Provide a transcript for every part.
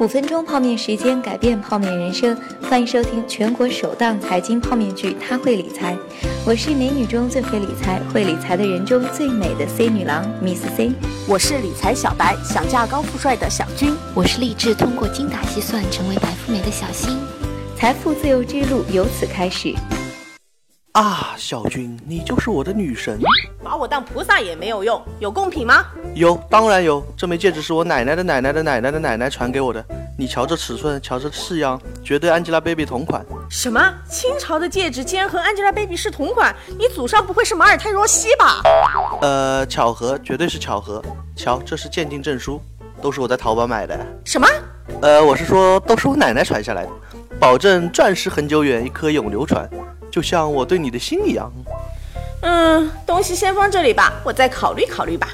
五分钟泡面时间，改变泡面人生。欢迎收听全国首档财经泡面剧《他会理财》，我是美女中最会理财、会理财的人中最美的 C 女郎 Miss C。我是理财小白，想嫁高富帅的小军。我是立志通过精打细算成为白富美的小新。财富自由之路由此开始。啊，小军，你就是我的女神，把我当菩萨也没有用，有贡品吗？有，当然有。这枚戒指是我奶奶的奶奶的奶奶的奶奶传给我的，你瞧这尺寸，瞧这式样，绝对 Angelababy 同款。什么？清朝的戒指竟然和 Angelababy 是同款？你祖上不会是马尔泰若曦吧？呃，巧合，绝对是巧合。瞧，这是鉴定证书，都是我在淘宝买的。什么？呃，我是说，都是我奶奶传下来的，保证钻石恒久远，一颗永流传。就像我对你的心一样。嗯，东西先放这里吧，我再考虑考虑吧。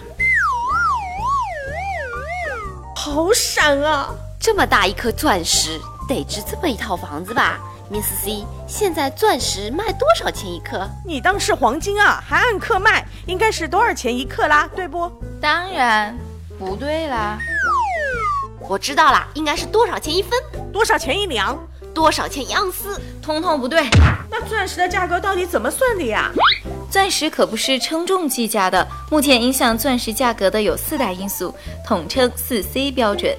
好闪啊！这么大一颗钻石，得值这么一套房子吧？Miss C，现在钻石卖多少钱一克？你当是黄金啊？还按克卖？应该是多少钱一克啦？对不？当然不对啦。我知道啦，应该是多少钱一分？多少钱一两？多少钱一盎司？通通不对。那钻石的价格到底怎么算的呀？钻石可不是称重计价的。目前影响钻石价格的有四大因素，统称四 C 标准。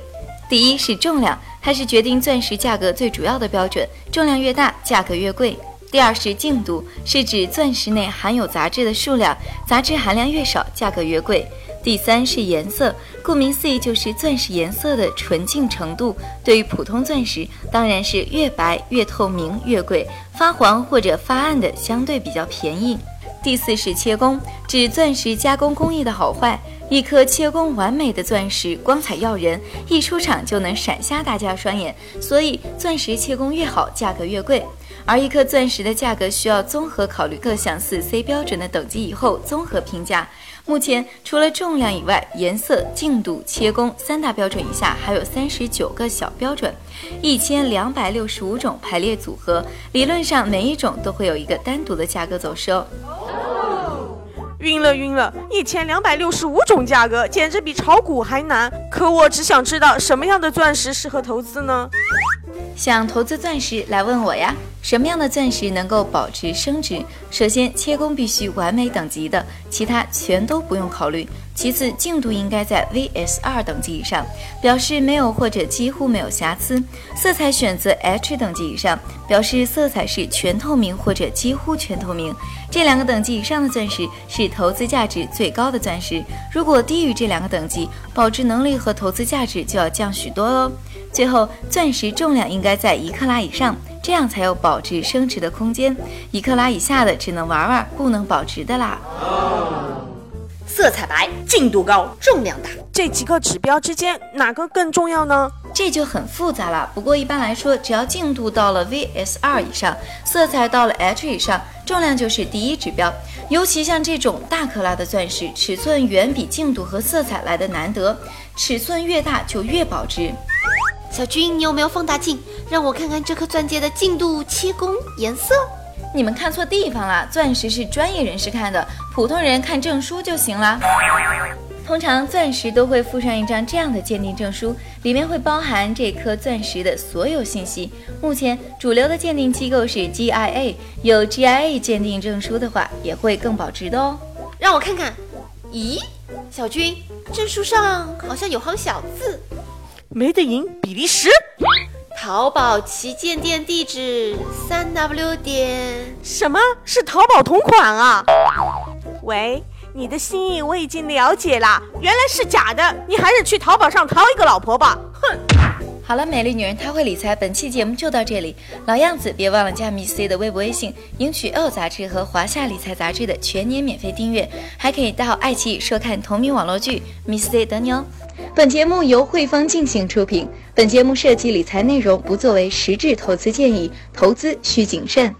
第一是重量，它是决定钻石价格最主要的标准，重量越大，价格越贵。第二是净度，是指钻石内含有杂质的数量，杂质含量越少，价格越贵。第三是颜色，顾名思义就是钻石颜色的纯净程度。对于普通钻石，当然是越白越透明越贵，发黄或者发暗的相对比较便宜。第四是切工，指钻石加工工艺的好坏。一颗切工完美的钻石，光彩耀人，一出场就能闪瞎大家双眼。所以，钻石切工越好，价格越贵。而一颗钻石的价格需要综合考虑各项四 C 标准的等级以后综合评价。目前除了重量以外，颜色、净度、切工三大标准以下，还有三十九个小标准，一千两百六十五种排列组合。理论上每一种都会有一个单独的价格走势哦。晕了晕了，一千两百六十五种价格，简直比炒股还难。可我只想知道什么样的钻石适合投资呢？想投资钻石来问我呀？什么样的钻石能够保值升值？首先，切工必须完美等级的，其他全都不用考虑。其次，净度应该在 VS 二等级以上，表示没有或者几乎没有瑕疵。色彩选择 H 等级以上，表示色彩是全透明或者几乎全透明。这两个等级以上的钻石是投资价值最高的钻石。如果低于这两个等级，保值能力和投资价值就要降许多喽。最后，钻石重量应该在一克拉以上，这样才有保值升值的空间。一克拉以下的只能玩玩，不能保值的啦。色彩白，净度高，重量大，这几个指标之间哪个更重要呢？这就很复杂了。不过一般来说，只要净度到了 VS 二以上，色彩到了 H 以上，重量就是第一指标。尤其像这种大克拉的钻石，尺寸远比净度和色彩来的难得，尺寸越大就越保值。小军，你有没有放大镜，让我看看这颗钻戒的净度、切工、颜色？你们看错地方了，钻石是专业人士看的，普通人看证书就行了。通常钻石都会附上一张这样的鉴定证书，里面会包含这颗钻石的所有信息。目前主流的鉴定机构是 GIA，有 GIA 鉴定证书的话，也会更保值的哦。让我看看。咦，小军，证书上好像有行小字。没得赢，比利时。淘宝旗舰店地址三 w 点。什么是淘宝同款啊？喂，你的心意我已经了解了，原来是假的，你还是去淘宝上淘一个老婆吧。哼。好了，美丽女人她会理财，本期节目就到这里。老样子，别忘了加 Miss C 的微博微信，赢取 L 杂志和华夏理财杂志的全年免费订阅，还可以到爱奇艺收看同名网络剧 Miss C 等你哦。本节目由汇丰进行出品。本节目涉及理财内容，不作为实质投资建议，投资需谨慎。